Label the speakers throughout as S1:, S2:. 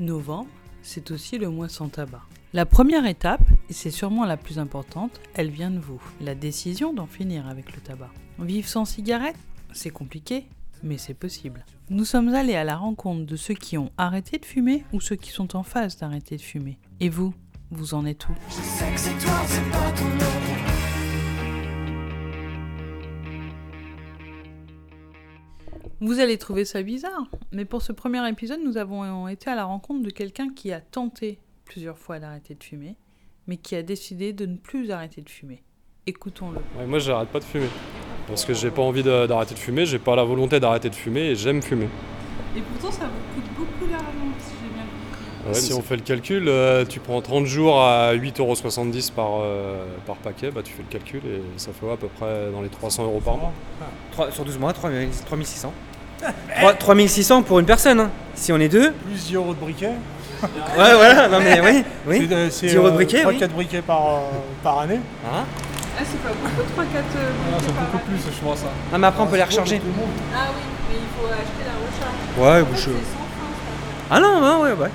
S1: novembre, c'est aussi le mois sans tabac. La première étape, et c'est sûrement la plus importante, elle vient de vous. La décision d'en finir avec le tabac. Vivre sans cigarette, c'est compliqué, mais c'est possible. Nous sommes allés à la rencontre de ceux qui ont arrêté de fumer ou ceux qui sont en phase d'arrêter de fumer. Et vous, vous en êtes où? Vous allez trouver ça bizarre, mais pour ce premier épisode, nous avons été à la rencontre de quelqu'un qui a tenté plusieurs fois d'arrêter de fumer, mais qui a décidé de ne plus arrêter de fumer. Écoutons-le.
S2: Ouais, moi, j'arrête pas de fumer. Parce que j'ai pas envie d'arrêter de fumer, j'ai pas la volonté d'arrêter de fumer et j'aime fumer.
S1: Et pourtant, ça vous coûte beaucoup d'argent, si j'ai bien compris.
S2: Si on fait le calcul, euh, tu prends 30 jours à 8,70€ par, euh, par paquet, bah, tu fais le calcul et ça fait ouais, à peu près dans les 300 euros par mois.
S3: Trois- sur 12 mois, 3 3600. 3 3600 pour une personne, hein. si on est deux.
S4: Plus 10 euros de briquet.
S3: Ouais, voilà, non mais oui, oui.
S4: C'est, euh, c'est,
S3: 10 euros de briquet,
S4: 3-4
S3: oui.
S4: briquets par, euh, par année.
S3: Hein
S1: Ah, c'est pas beaucoup, 3-4
S4: Ah, c'est beaucoup plus, je pense. hein.
S3: non mais après on peut les recharger.
S1: Ah oui, mais il faut acheter la recharge.
S3: Ouais,
S1: En
S3: bouche.
S1: fait, c'est sans fin, ça.
S3: Ah non, ouais, ouais, ouais.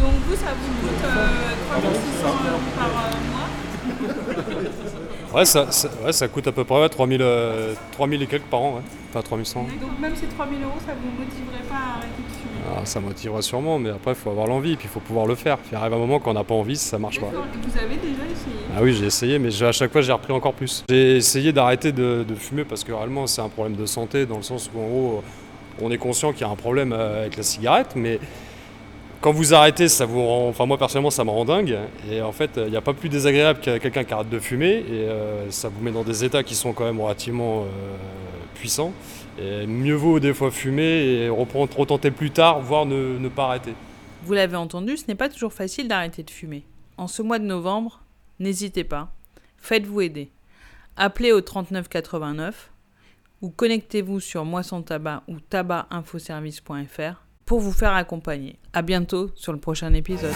S1: Donc vous, ça vous coûte euh, 3600 euros par euh, mois?
S2: Ouais, ça, ça- ouais, ça coûte à peu près ouais, 3000, euh, 3000 et quelques par an, ouais. enfin 3100.
S1: Donc même ces 3000 euros, ça vous motiverait pas à arrêter de fumer?
S2: Ah, ça motivera sûrement, mais après, il faut avoir l'envie, puis il faut pouvoir le faire. Puis il arrive un moment quand on n'a pas envie, ça marche pas.
S1: Vous avez déjà essayé?
S2: Ah oui, j'ai essayé, mais j'ai- à chaque fois, j'ai repris encore plus. J'ai essayé d'arrêter de, de fumer parce que réellement, c'est un problème de santé, dans le sens où, en gros, on est conscient qu'il y a un problème euh, avec la cigarette, mais quand vous arrêtez, ça vous rend. Enfin, moi, personnellement, ça me rend dingue. Et en fait, il n'y a pas plus désagréable que quelqu'un qui arrête de fumer, et euh, ça vous met dans des états qui sont quand même relativement euh, puissants. Et mieux vaut des fois fumer et reprendre, retenter plus tard, voire ne, ne pas arrêter.
S1: Vous l'avez entendu, ce n'est pas toujours facile d'arrêter de fumer. En ce mois de novembre, n'hésitez pas, faites-vous aider. Appelez au 3989 ou connectez-vous sur Moi tabac ou tabacinfoservice.fr pour vous faire accompagner. À bientôt sur le prochain épisode.